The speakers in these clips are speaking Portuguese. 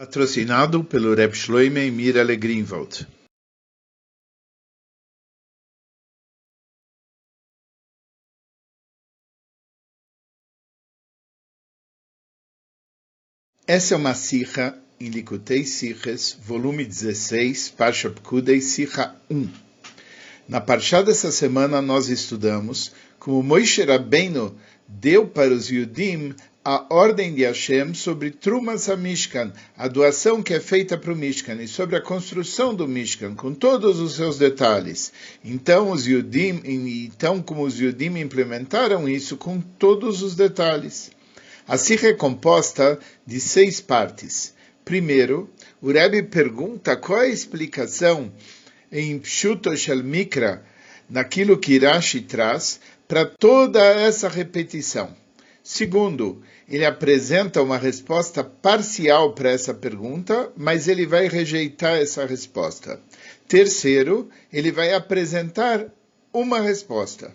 Patrocinado pelo Reb Shloime e Mirale Greenwald. Essa é uma sirra em Likutei Sirres, volume 16, Parsha Pkudei, sirra 1. Na Parsha dessa semana nós estudamos como Moishe Rabbeinu deu para os Yudim a ordem de Hashem sobre Trumas a Mishkan, a doação que é feita para o Mishkan, e sobre a construção do Mishkan, com todos os seus detalhes. Então, os Yudim, então como os Yudim implementaram isso com todos os detalhes. A Sikha é composta de seis partes. Primeiro, o Rebbe pergunta qual é a explicação em Pshuto Shel Mikra, naquilo que Rashi traz, para toda essa repetição. Segundo, ele apresenta uma resposta parcial para essa pergunta, mas ele vai rejeitar essa resposta. Terceiro, ele vai apresentar uma resposta.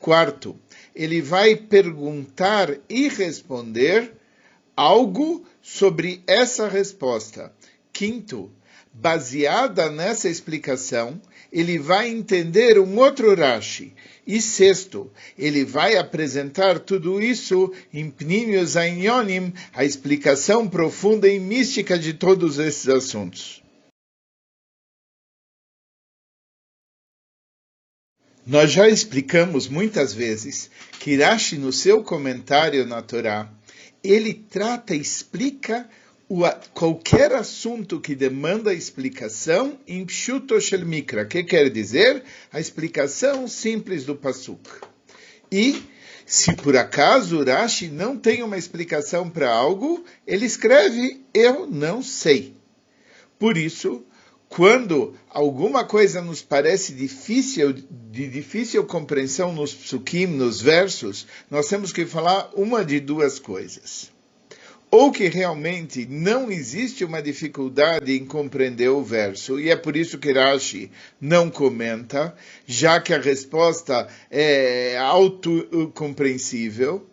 Quarto, ele vai perguntar e responder algo sobre essa resposta. Quinto, baseada nessa explicação, ele vai entender um outro Rashi. E sexto, ele vai apresentar tudo isso em Pnimius Ainyonim, a explicação profunda e mística de todos esses assuntos. Nós já explicamos muitas vezes que Rashi, no seu comentário na Torá, ele trata e explica o, qualquer assunto que demanda explicação em Pshuto Mikra, que quer dizer a explicação simples do Pasuk. E, se por acaso Rashi não tem uma explicação para algo, ele escreve, eu não sei. Por isso, quando alguma coisa nos parece difícil, de difícil compreensão nos psukim, nos versos, nós temos que falar uma de duas coisas ou que realmente não existe uma dificuldade em compreender o verso, e é por isso que Rashi não comenta, já que a resposta é autocompreensível,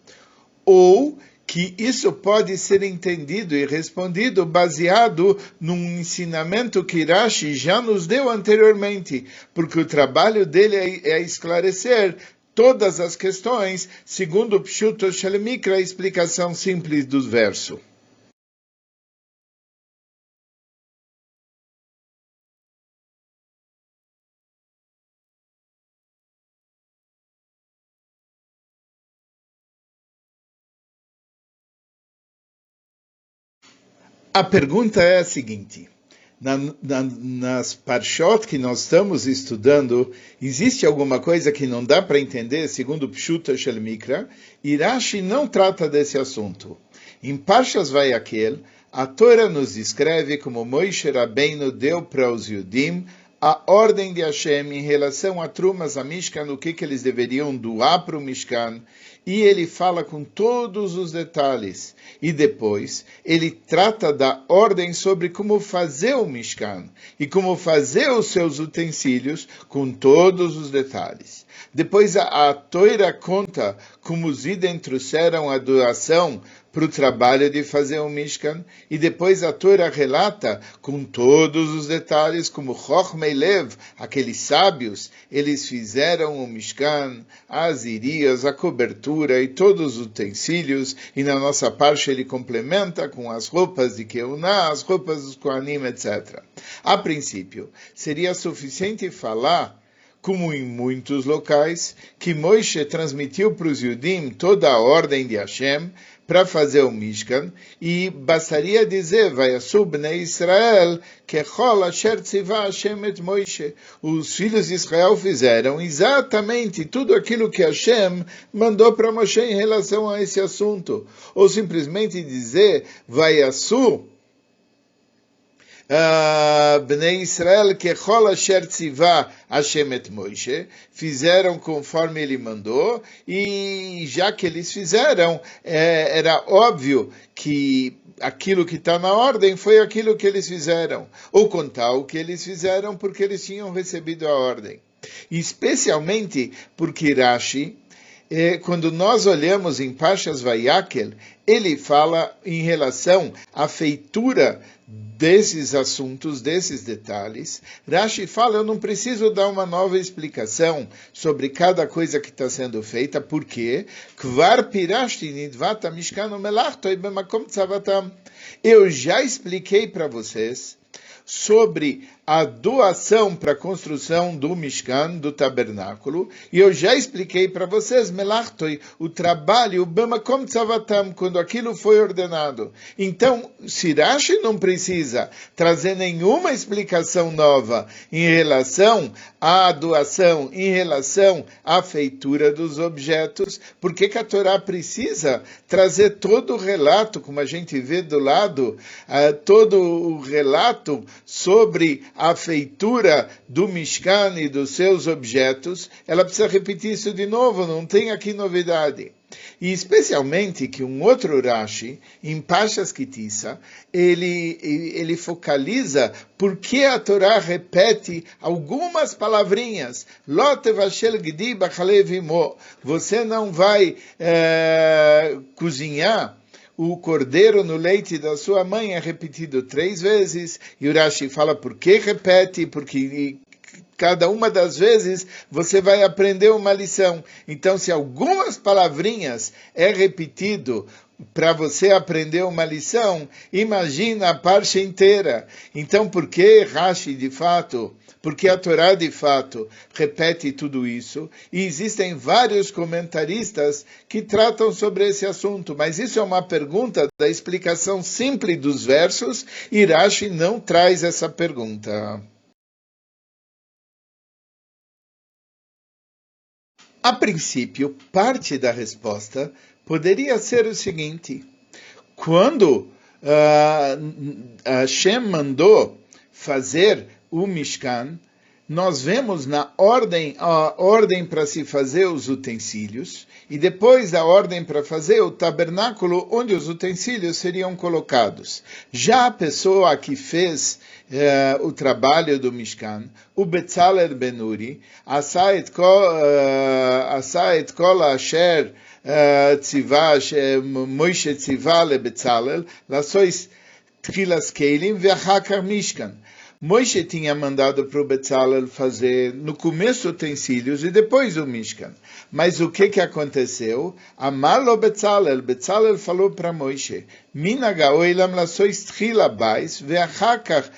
ou que isso pode ser entendido e respondido baseado num ensinamento que Rashi já nos deu anteriormente, porque o trabalho dele é, é esclarecer todas as questões, segundo Pshuto Shalemikra, a explicação simples do verso. A pergunta é a seguinte: na, na, nas parshot que nós estamos estudando, existe alguma coisa que não dá para entender, segundo Pshuta Shel Mikra, e Rashi não trata desse assunto. Em Parshas vai aquele, a Torá nos descreve como Moishe Rabbeinu deu para os Yudim a ordem de Hashem em relação a Trumas, a Mishkan, o que, que eles deveriam doar para o Mishkan, e ele fala com todos os detalhes. E depois ele trata da ordem sobre como fazer o Mishkan e como fazer os seus utensílios com todos os detalhes. Depois a, a Toira conta como os idem trouxeram a doação para o trabalho de fazer o Mishkan, e depois a Torá relata com todos os detalhes como Chochmei Lev, aqueles sábios, eles fizeram o Mishkan, as irias, a cobertura e todos os utensílios, e na nossa parte ele complementa com as roupas de Keuná, as roupas dos Kohanim, etc. A princípio, seria suficiente falar como em muitos locais, que Moishe transmitiu para os Yudim toda a ordem de Hashem, para fazer o Mishkan, e bastaria dizer, vai Bnei Israel, que Hashem et Moishe. Os filhos de Israel fizeram exatamente tudo aquilo que Hashem mandou para Moshe em relação a esse assunto. Ou simplesmente dizer, vai Uh, Bnei Israel que asher tzivah Hashem et Moishe, fizeram conforme ele mandou, e já que eles fizeram, é, era óbvio que aquilo que está na ordem foi aquilo que eles fizeram, ou contar o que eles fizeram porque eles tinham recebido a ordem. Especialmente porque Rashi quando nós olhamos em Pashas Vayakel, ele fala em relação à feitura desses assuntos, desses detalhes. Rashi fala, eu não preciso dar uma nova explicação sobre cada coisa que está sendo feita, porque eu já expliquei para vocês sobre a doação para a construção do Mishkan, do tabernáculo, e eu já expliquei para vocês, Melachtoi, o trabalho, o Bamakom Tzavatam, quando aquilo foi ordenado. Então, Sirashi não precisa trazer nenhuma explicação nova em relação à doação, em relação à feitura dos objetos, porque que a Torá precisa trazer todo o relato, como a gente vê do lado, uh, todo o relato sobre a feitura do Mishkan e dos seus objetos, ela precisa repetir isso de novo, não tem aqui novidade. E especialmente que um outro Rashi, em Pashas Kitissa, ele, ele focaliza por que a Torá repete algumas palavrinhas. Você não vai é, cozinhar o cordeiro no leite da sua mãe é repetido três vezes, e o Rashi fala por que repete, porque cada uma das vezes você vai aprender uma lição. Então, se algumas palavrinhas é repetido para você aprender uma lição, imagina a parte inteira. Então, por que Rashi, de fato, porque a Torá, de fato, repete tudo isso, e existem vários comentaristas que tratam sobre esse assunto, mas isso é uma pergunta da explicação simples dos versos, e Rashi não traz essa pergunta. A princípio, parte da resposta poderia ser o seguinte: quando uh, Hashem mandou fazer o Mishkan, nós vemos na ordem a ordem para se fazer os utensílios e depois a ordem para fazer o tabernáculo onde os utensílios seriam colocados. Já a pessoa que fez uh, o trabalho do Mishkan, o Betzaler Ben Uri, עשה את כל, uh, עשה את כל אשר uh, ציווה, מוישה ציווה לבצלאל, לעשות תחילה סקיילים ואחר כך משכן. Moisés tinha mandado para o Betzalel fazer no começo utensílios e depois o Mishkan. Mas o que que aconteceu? Amalo Betzalel, Betzalel falou para Moisés, lasois tchila bais ve'achar kach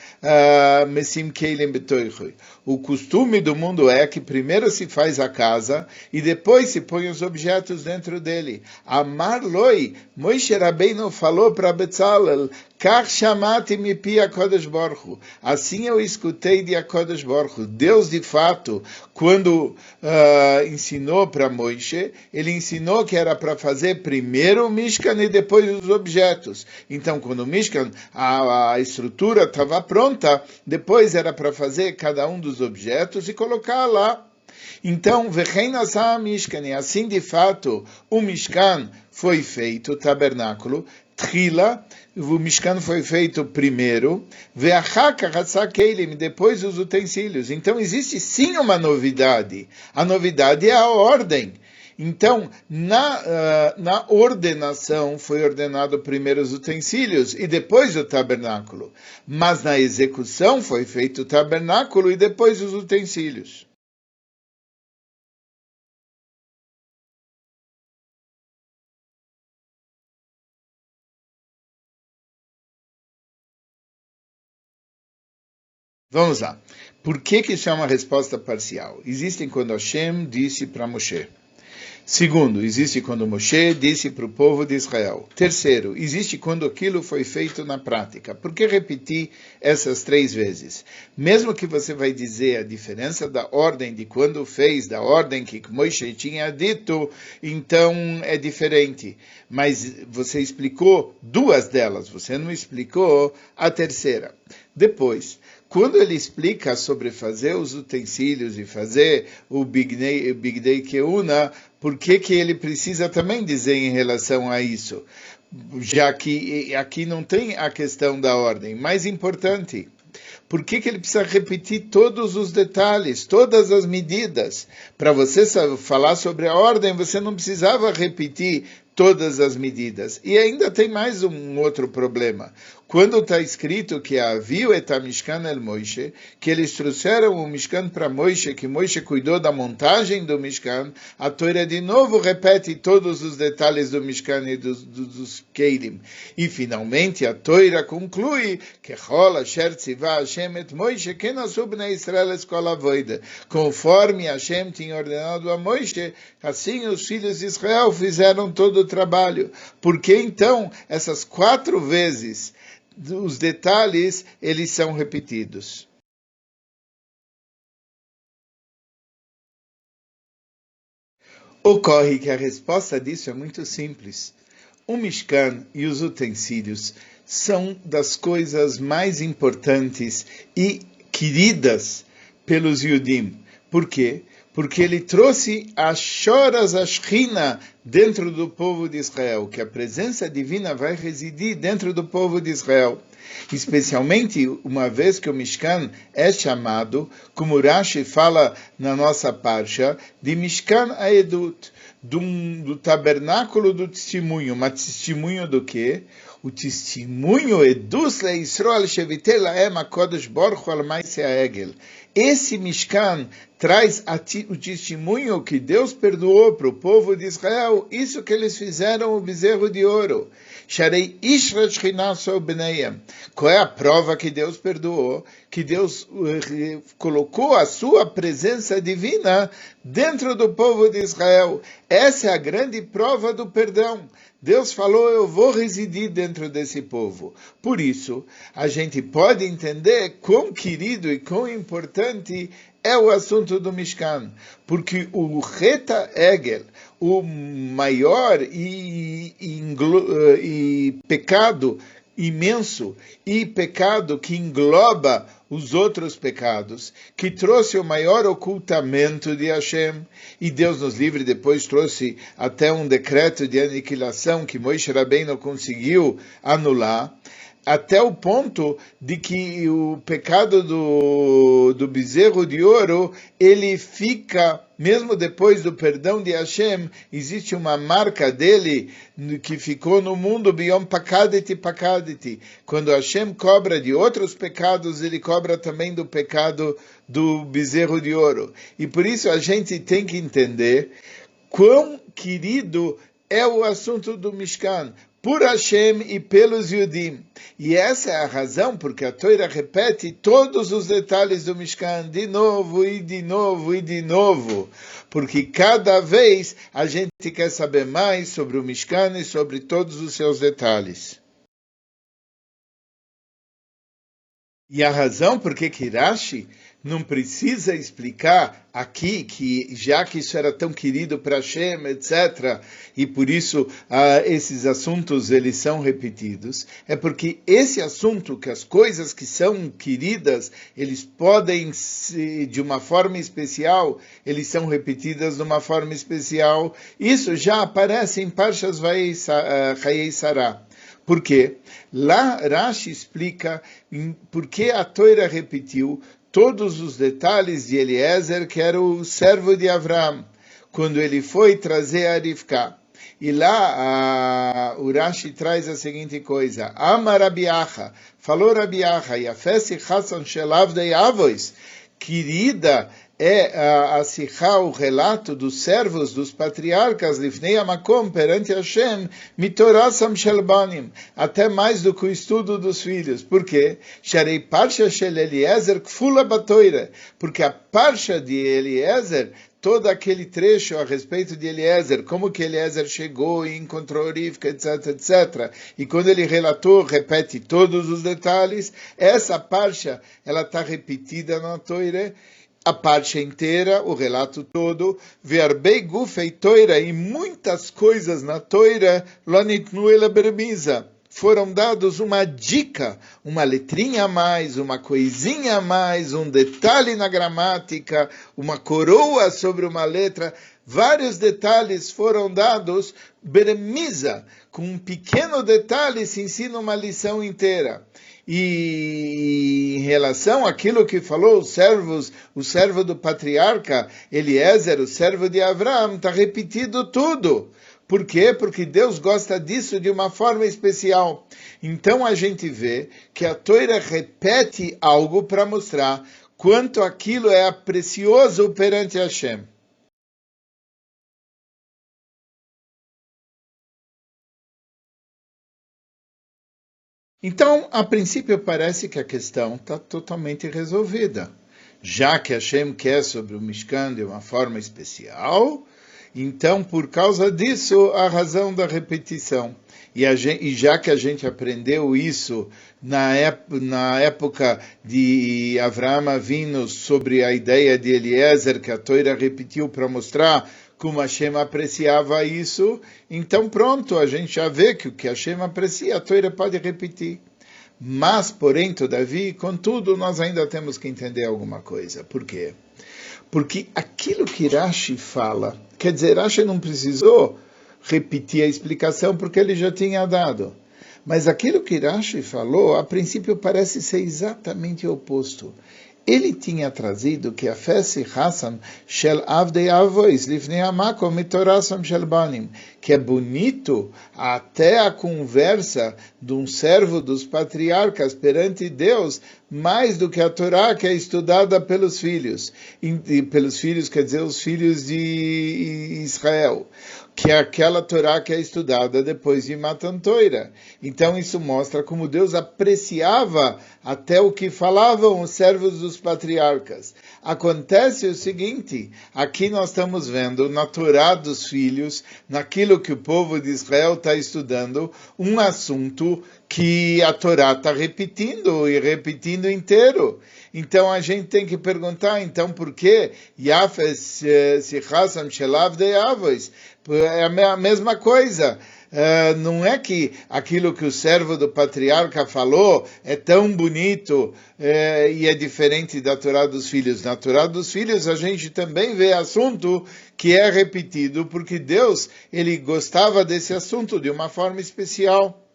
mesim keilim betoichui. O costume do mundo é que primeiro se faz a casa e depois se põe os objetos dentro dele. Amar loi, Moishe Rabbeinu falou para Betzalel, Assim eu escutei de Kodesh Borchu. Deus, de fato, quando uh, ensinou para Moisés, ele ensinou que era para fazer primeiro o Mishkan e depois os objetos. Então, quando o Mishkan, a, a estrutura estava pronta, depois era para fazer cada um dos objetos e colocar lá. Então, Mishkan, assim de fato o Mishkan foi feito, o tabernáculo, Trila, o Mishkan foi feito primeiro, depois os utensílios. Então existe sim uma novidade. A novidade é a ordem. Então, na, uh, na ordenação foi ordenado primeiro os utensílios e depois o tabernáculo. Mas na execução foi feito o tabernáculo e depois os utensílios. Vamos lá. Por que, que isso é uma resposta parcial? Existem quando Hashem disse para Moshe. Segundo, existe quando Moshe disse para o povo de Israel. Terceiro, existe quando aquilo foi feito na prática. Por que repetir essas três vezes? Mesmo que você vai dizer a diferença da ordem de quando fez, da ordem que Moshe tinha dito, então é diferente. Mas você explicou duas delas, você não explicou a terceira. Depois, quando ele explica sobre fazer os utensílios e fazer o Big Day Keuna, por que, que ele precisa também dizer em relação a isso? Já que aqui não tem a questão da ordem. Mais importante, Por que, que ele precisa repetir todos os detalhes, todas as medidas? Para você falar sobre a ordem, você não precisava repetir todas as medidas. E ainda tem mais um outro problema. Quando está escrito que havia et Mishkan el Moishe, que eles trouxeram o Mishkan para Moishe, que Moishe cuidou da montagem do Mishkan, a Torá de novo repete todos os detalhes do Mishkan e dos, dos, dos Keilim. E finalmente a Torá conclui que Rola Sher Tzivah Hashem et Moishe, que na Israel escola voida. Conforme Hashem tinha ordenado a Moishe, assim os filhos de Israel fizeram todo o trabalho. Porque então, essas quatro vezes, os detalhes eles são repetidos. Ocorre que a resposta disso é muito simples. O Mishkan e os utensílios são das coisas mais importantes e queridas pelos Yudim. Por quê? Porque ele trouxe a choras Ashkina dentro do povo de Israel, que a presença divina vai residir dentro do povo de Israel. Especialmente uma vez que o Mishkan é chamado, como Rashi fala na nossa parcha, de Mishkan Aedut, do, do tabernáculo do testemunho. Mas testemunho do quê? O testemunho Edus Leisrael Shevitel Laem HaKodesh Borchu Al Egel. Esse Mishkan traz o testemunho que Deus perdoou para o povo de Israel, isso que eles fizeram o bezerro de ouro. Qual é a prova que Deus perdoou? Que Deus eh, colocou a sua presença divina dentro do povo de Israel. Essa é a grande prova do perdão. Deus falou: Eu vou residir dentro desse povo. Por isso, a gente pode entender quão querido e quão importante é o assunto do Mishkan. Porque o Reta Egel, o maior e, e, e pecado imenso e pecado que engloba os outros pecados, que trouxe o maior ocultamento de Hashem, e Deus nos livre depois trouxe até um decreto de aniquilação que Moisés Rabbeinu conseguiu anular, até o ponto de que o pecado do, do bezerro de ouro, ele fica, mesmo depois do perdão de Hashem, existe uma marca dele que ficou no mundo, biom pakadeti pakadeti. Quando Hashem cobra de outros pecados, ele cobra também do pecado do bezerro de ouro. E por isso a gente tem que entender quão querido é o assunto do Mishkan por Hashem e pelos Yudim. E essa é a razão porque a Torá repete todos os detalhes do Mishkan de novo e de novo e de novo, porque cada vez a gente quer saber mais sobre o Mishkan e sobre todos os seus detalhes. E a razão por que Kirashi não precisa explicar aqui que já que isso era tão querido para Hashem, etc., e por isso uh, esses assuntos eles são repetidos, é porque esse assunto, que as coisas que são queridas, eles podem, de uma forma especial, eles são repetidas de uma forma especial, isso já aparece em Parshas Chayei Sarah. Por quê? Lá Rashi explica por que a Torá repetiu todos os detalhes de Eliezer, que era o servo de Avram, quando ele foi trazer a Rivka. E lá a, Urashi traz a seguinte coisa: Ama Rabiacha, falou Rabiacha, Yafesi Hassan Shelav Avois, querida é a, a Sikha, o relato dos servos, dos patriarcas, Lifnei Amakom, perante Hashem, Mitorasam Shelbanim, até mais do que o estudo dos filhos. Por quê? Sharei Parsha Shel Eliezer Kfula Batoira, porque a Parsha de Eliezer todo aquele trecho a respeito de Eliezer, como que Eliezer chegou e encontrou Rivka, etc, etc. E quando ele relatou, repete todos os detalhes, essa parcha, ela está repetida na Toire, a parte inteira, o relato todo, verbei gufei toira e muitas coisas na toira, lanitnu ela bermiza. Foram dados uma dica, uma letrinha a mais, uma coisinha a mais, um detalhe na gramática, uma coroa sobre uma letra. Vários detalhes foram dados, bermiza, com um pequeno detalhe se ensina uma lição inteira. E relação àquilo que falou os servos, o servo do patriarca Eliezer, o servo de Abraão, está repetido tudo. Por quê? Porque Deus gosta disso de uma forma especial. Então a gente vê que a Torá repete algo para mostrar quanto aquilo é precioso perante Hashem. Então, a princípio, parece que a questão está totalmente resolvida. Já que Hashem quer sobre o Mishkan de uma forma especial, então, por causa disso, a razão da repetição. E, gente, e já que a gente aprendeu isso na, na época de Avraham vindo sobre a ideia de Eliezer, que a Toira repetiu para mostrar como Hashem apreciava isso, então pronto, a gente já vê que o que Hashem aprecia, a Toira pode repetir. Mas, porém, todavia, contudo, nós ainda temos que entender alguma coisa. Por quê? Porque aquilo que Rashi fala, quer dizer, Rashi não precisou repetir a explicação porque ele já tinha dado. Mas aquilo que Rashi falou, a princípio parece ser exatamente o oposto ele tinha trazido que a fé Hassan shel avdei avois lifnei amakom mitorasam shel banim, que é bonito até a conversa de um servo dos patriarcas perante Deus, mais do que a Torá que é estudada pelos filhos, pelos filhos quer dizer os filhos de Israel que é aquela Torá que é estudada depois de Matan Toira. Então isso mostra como Deus apreciava até o que falavam os servos dos patriarcas. Acontece o seguinte, aqui nós estamos vendo na Torá dos filhos, naquilo que o povo de Israel está estudando, um assunto que a Torá está repetindo e repetindo inteiro. Então a gente tem que perguntar, então por que Yafes Sichasam Shelav de Avos? É a mesma coisa. Uh, não é que aquilo que o servo do patriarca falou é tão bonito uh, e é diferente da Torá dos filhos. Na Torá dos filhos a gente também vê assunto que é repetido porque Deus ele gostava desse assunto de uma forma especial.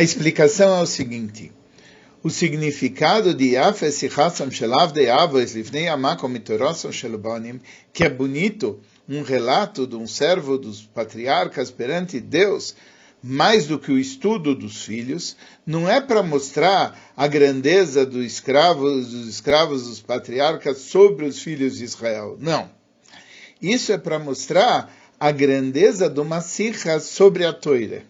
A explicação é o seguinte: o significado de Yafes Hassam Shelav de Avos Livnei Amakom Mitorosom Shelobanim, que é bonito, um relato de um servo dos patriarcas perante Deus, mais do que o estudo dos filhos, não é para mostrar a grandeza do dos escravos dos patriarcas sobre os filhos de Israel. Não. Isso é para mostrar a grandeza de uma sirra sobre a toira.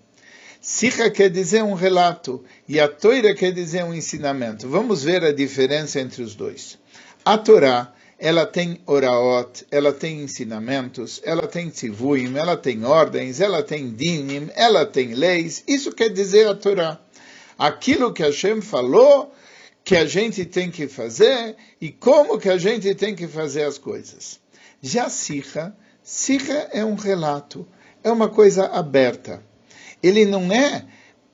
Sicha quer dizer um relato e a Torá quer dizer um ensinamento. Vamos ver a diferença entre os dois. A Torá, ela tem oraot, ela tem ensinamentos, ela tem tzivuim, ela tem ordens, ela tem dinim, ela tem leis. Isso quer dizer a Torá. Aquilo que Hashem falou que a gente tem que fazer e como que a gente tem que fazer as coisas. Já Sicha, Sicha é um relato, é uma coisa aberta ele não é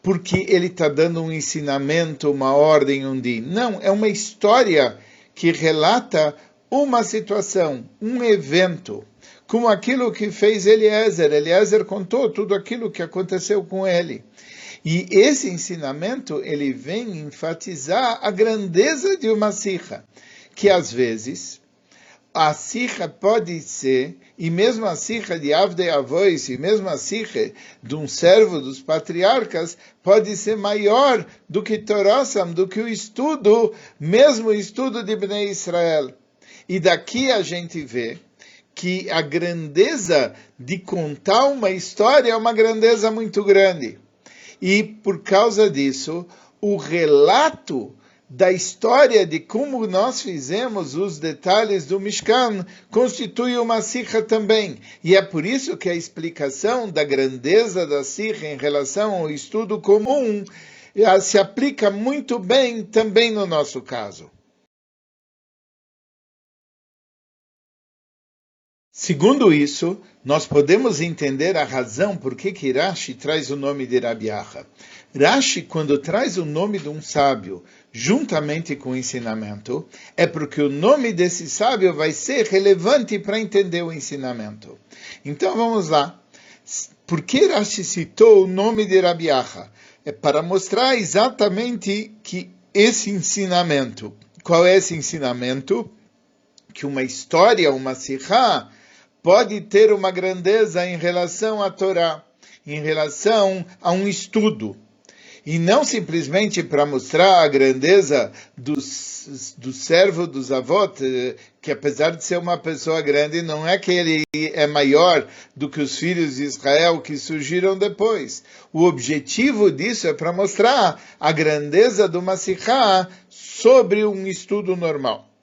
porque ele está dando um ensinamento, uma ordem, um din. Não, é uma história que relata uma situação, um evento, como aquilo que fez Eliezer. Eliezer contou tudo aquilo que aconteceu com ele. E esse ensinamento, ele vem enfatizar a grandeza de uma sirra, que às vezes a sirra pode ser, e mesmo a sirra de Avdei Avois, e mesmo a sirra de um servo dos patriarcas, pode ser maior do que Torosam, do que o estudo, mesmo o estudo de Bnei Israel. E daqui a gente vê que a grandeza de contar uma história é uma grandeza muito grande. E por causa disso, o relato da história de como nós fizemos os detalhes do Mishkan constitui uma sirra também. E é por isso que a explicação da grandeza da sirra em relação ao estudo comum eh, se aplica muito bem também no nosso caso. Segundo isso, nós podemos entender a razão por que Rashi traz o nome de Rabiacha. Rashi, quando traz o nome de um sábio juntamente com o ensinamento, é porque o nome desse sábio vai ser relevante para entender o ensinamento. Então vamos lá. Por que Rashi citou o nome de Rabiacha? É para mostrar exatamente que esse ensinamento, qual é esse ensinamento? Que uma história, uma sirá, pode ter uma grandeza em relação à Torá, em relação a um estudo e não simplesmente para mostrar a grandeza do servo dos avós, eh, que apesar de ser uma pessoa grande, não é que ele é maior do que os filhos de Israel que surgiram depois. O objetivo disso é para mostrar a grandeza do Masihá sobre um estudo normal.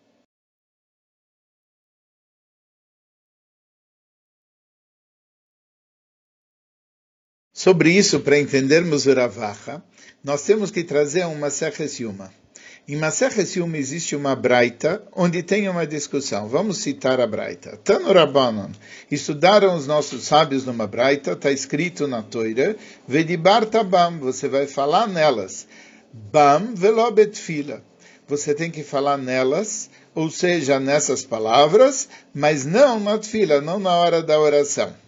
Sobre isso, para entendermos o Ravacha, nós temos que trazer uma Yuma. Em Maseches Yuma existe uma Braita, onde tem uma discussão. Vamos citar a Braita. Tano estudaram os nossos sábios numa Braita, está escrito na Toira, Vedibar Tabam, você vai falar nelas. Bam velobet fila. Você tem que falar nelas, ou seja, nessas palavras, mas não na fila, não na hora da oração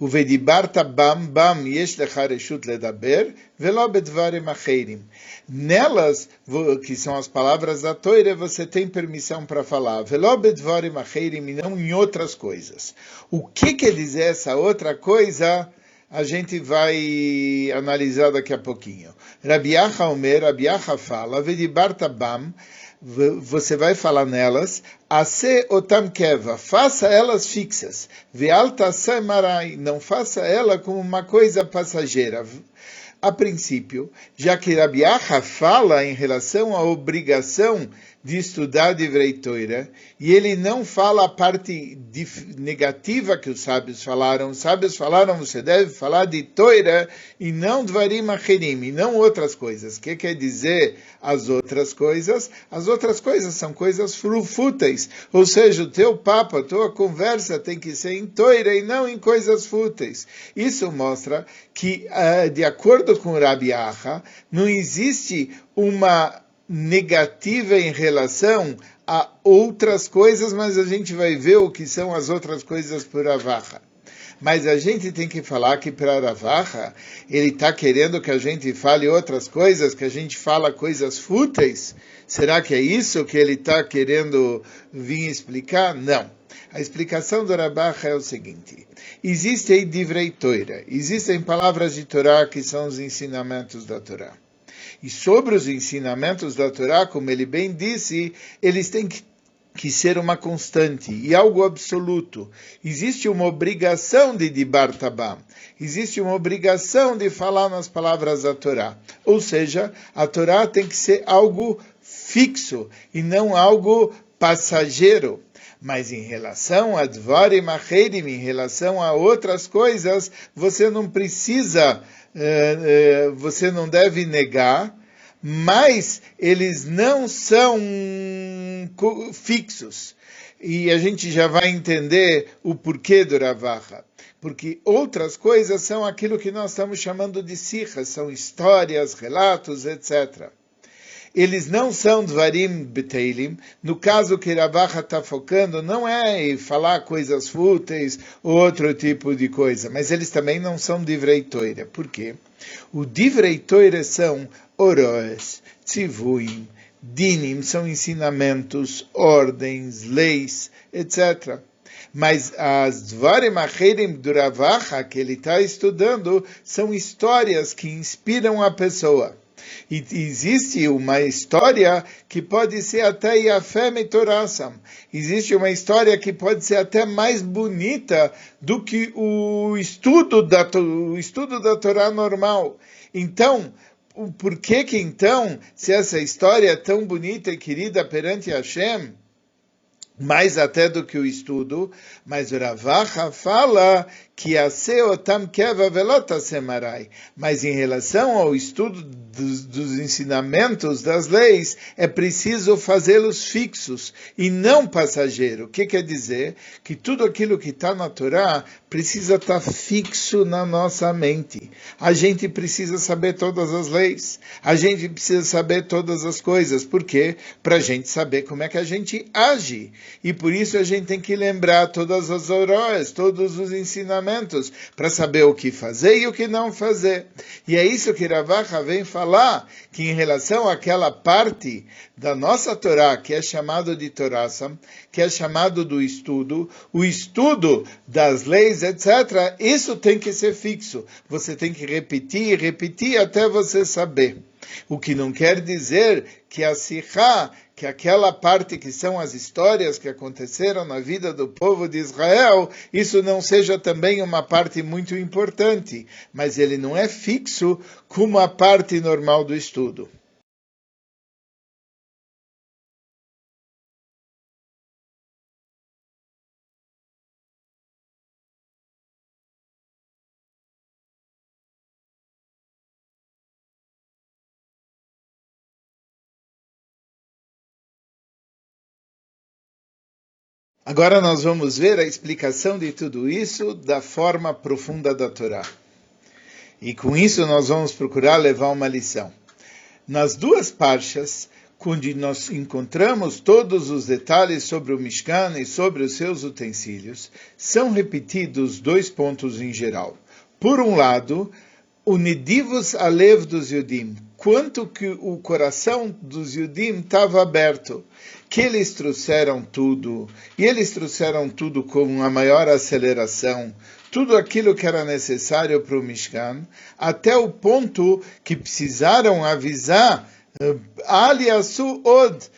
uvedibart bam bam yesh lechareshut ledaber velobedvarem acheirim. Nelas, que são as palavras da Toira, você tem permissão para falar velobedvarem acheirim e não em outras coisas. O que quer dizer essa outra coisa? a gente vai analisar daqui a pouquinho. Rabiacha Omer, Rabiacha fala, Vedibarta Bam, você vai falar nelas, Ase otam keva, faça elas fixas, vealta marai, não faça ela como uma coisa passageira. A princípio, já que Rabiacha fala em relação à obrigação de estudar Divrei Torah, e ele não fala a parte negativa que os sábios falaram. Os sábios falaram, você deve falar de Torah e não Dvarim Acherim, e não outras coisas. O que quer dizer as outras coisas? As outras coisas são coisas fúteis, ou seja, o teu papo, a tua conversa tem que ser em Torah e não em coisas fúteis. Isso mostra que, ah, de acordo com Rabi Acha, não existe uma negativa em relação a outras coisas, mas a gente vai ver o que são as outras coisas por Avaha. Mas a gente tem que falar que para Ravaha, ele está querendo que a gente fale outras coisas, que a gente fala coisas fúteis. Será que é isso que ele está querendo vir explicar? Não. A explicação do Rabacha é o seguinte: existem divrei Torah, existem palavras de Torá que são os ensinamentos da Torá. E sobre os ensinamentos da Torá, como ele bem disse, eles têm que que ser uma constante e algo absoluto. Existe uma obrigação de dibar tabam. Existe uma obrigação de falar nas palavras da Torá. Ou seja, a Torá tem que ser algo fixo e não algo passageiro. Mas em relação a Dvarim Acherim, em relação a outras coisas, você não precisa é, é, você não deve negar, mas eles não são fixos. E a gente já vai entender o porquê do Ravaha. Porque outras coisas são aquilo que nós estamos chamando de sirras, são histórias, relatos, etc eles não são dvarim beteilim. No caso que Ravacha está focando, não é falar coisas fúteis ou outro tipo de coisa, mas eles também não são divrei toira. Por quê? O divrei toira são oroes, tzivuim, dinim, são ensinamentos, ordens, leis, etc. Mas as Dvarim Acherim do Ravacha, que ele está estudando, são histórias que inspiram a pessoa. E existe uma história que pode ser até Yafem e Torasam. Existe uma história que pode ser até mais bonita do que o estudo da, o estudo da Torá normal. Então, por que que então, se essa história é tão bonita e querida perante Hashem, mais até do que o estudo, mas o Ravacha fala que a seotam keva velota semarai. Mas em relação ao estudo dos, dos ensinamentos das leis, é preciso fazê-los fixos e não passageiro. O que quer dizer? Que tudo aquilo que está na Torá precisa estar tá fixo na nossa mente. A gente precisa saber todas as leis. A gente precisa saber todas as coisas. Por quê? Para a gente saber como é que a gente age. E por isso a gente tem que lembrar todas as horas, todos os ensinamentos para saber o que fazer e o que não fazer. E é isso que Ravacha vem falar, que em relação àquela parte da nossa Torá, que é chamado de Torásam, que é chamado do estudo, o estudo das leis, etc., isso tem que ser fixo. Você tem que repetir, repetir até você saber. O que não quer dizer que a Sihá que aquela parte que são as histórias que aconteceram na vida do povo de Israel, isso não seja também uma parte muito importante, mas ele não é fixo como a parte normal do estudo. Agora nós vamos ver a explicação de tudo isso da forma profunda da Torá. E com isso nós vamos procurar levar uma lição. Nas duas parchas, onde nós encontramos todos os detalhes sobre o Mishkan e sobre os seus utensílios, são repetidos dois pontos em geral. Por um lado, o Nedivus Alev dos Yudim, quanto que o coração dos Yudim estava aberto que eles trouxeram tudo, e eles trouxeram tudo com uma maior aceleração, tudo aquilo que era necessário para o Mishkan, até o ponto que precisaram avisar eh, Aliasu Od,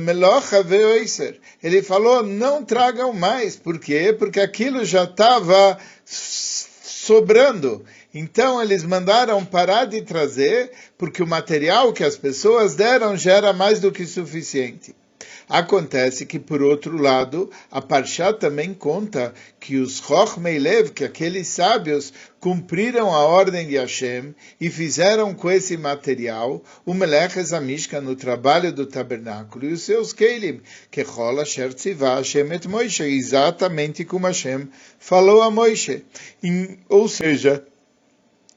Melocha Veoiser. Ele falou, não tragam mais. Por quê? Porque aquilo já estava sobrando. Então eles mandaram parar de trazer, porque o material que as pessoas deram já era mais do que suficiente. Acontece que, por outro lado, a Parshá também conta que os Chochmei Lev, que aqueles sábios, cumpriram a ordem de Hashem e fizeram com esse material o Melech Ezamishka no trabalho do tabernáculo e os seus Kelim, que rola Shertzivá Hashem et Moishe, exatamente como Hashem falou a Moishe. Ou seja,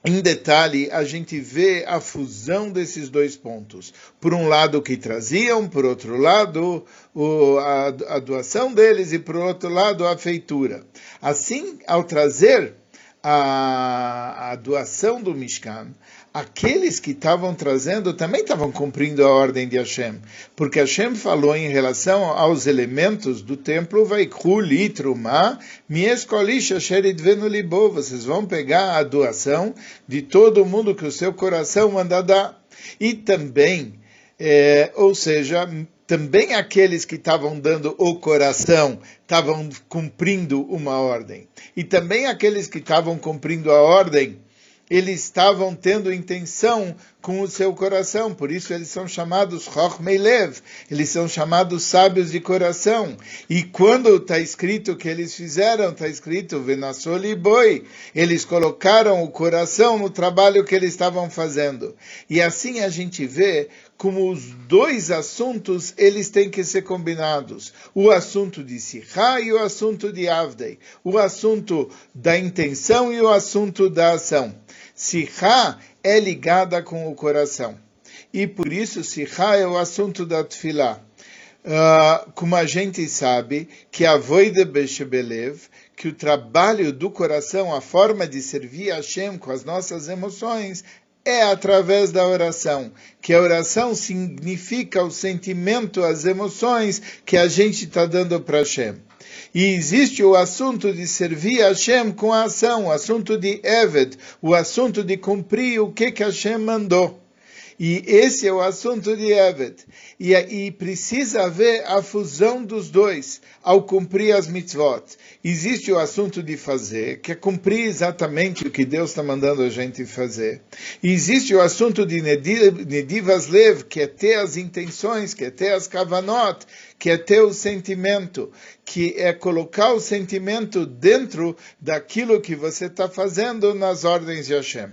em detalhe, a gente vê a fusão desses dois pontos. Por um lado, o que traziam, por outro lado, o, a, a doação deles, e por outro lado, a feitura. Assim, ao trazer a, a doação do Mishkan, aqueles que estavam trazendo também estavam cumprindo a ordem de Hashem, porque Hashem falou em relação aos elementos do templo, vocês vão pegar a doação de todo mundo que o seu coração manda dar. E também, é, ou seja, também aqueles que estavam dando o coração estavam cumprindo uma ordem. E também aqueles que estavam cumprindo a ordem eles estavam tendo intenção com o seu coração, por isso eles são chamados Chochmei Lev, eles são chamados sábios de coração. E quando está escrito que eles fizeram, está escrito Venassoli Boi, eles colocaram o coração no trabalho que eles estavam fazendo. E assim a gente vê como os dois assuntos eles têm que ser combinados. O assunto de Sihá e o assunto de Avdei. O assunto da intenção e o assunto da ação. Sihá é ligada com o coração. E por isso Sihá é o assunto da Tfilá. Uh, como a gente sabe, que a voida Beshebelev, que o trabalho do coração, a forma de servir a Hashem com as nossas emoções, é através da oração, que a oração significa o sentimento, as emoções que a gente está dando para Hashem. E existe o assunto de servir a Hashem com a ação, o assunto de Eved, o assunto de cumprir o que, que Hashem mandou. E esse é o assunto de Evet. E, e precisa haver a fusão dos dois ao cumprir as mitzvot. Existe o assunto de fazer, que é cumprir exatamente o que Deus está mandando a gente fazer. E existe o assunto de Nedivas Lev, que é ter as intenções, que é ter as kavanot, que é ter o sentimento, que é colocar o sentimento dentro daquilo que você está fazendo nas ordens de Hashem.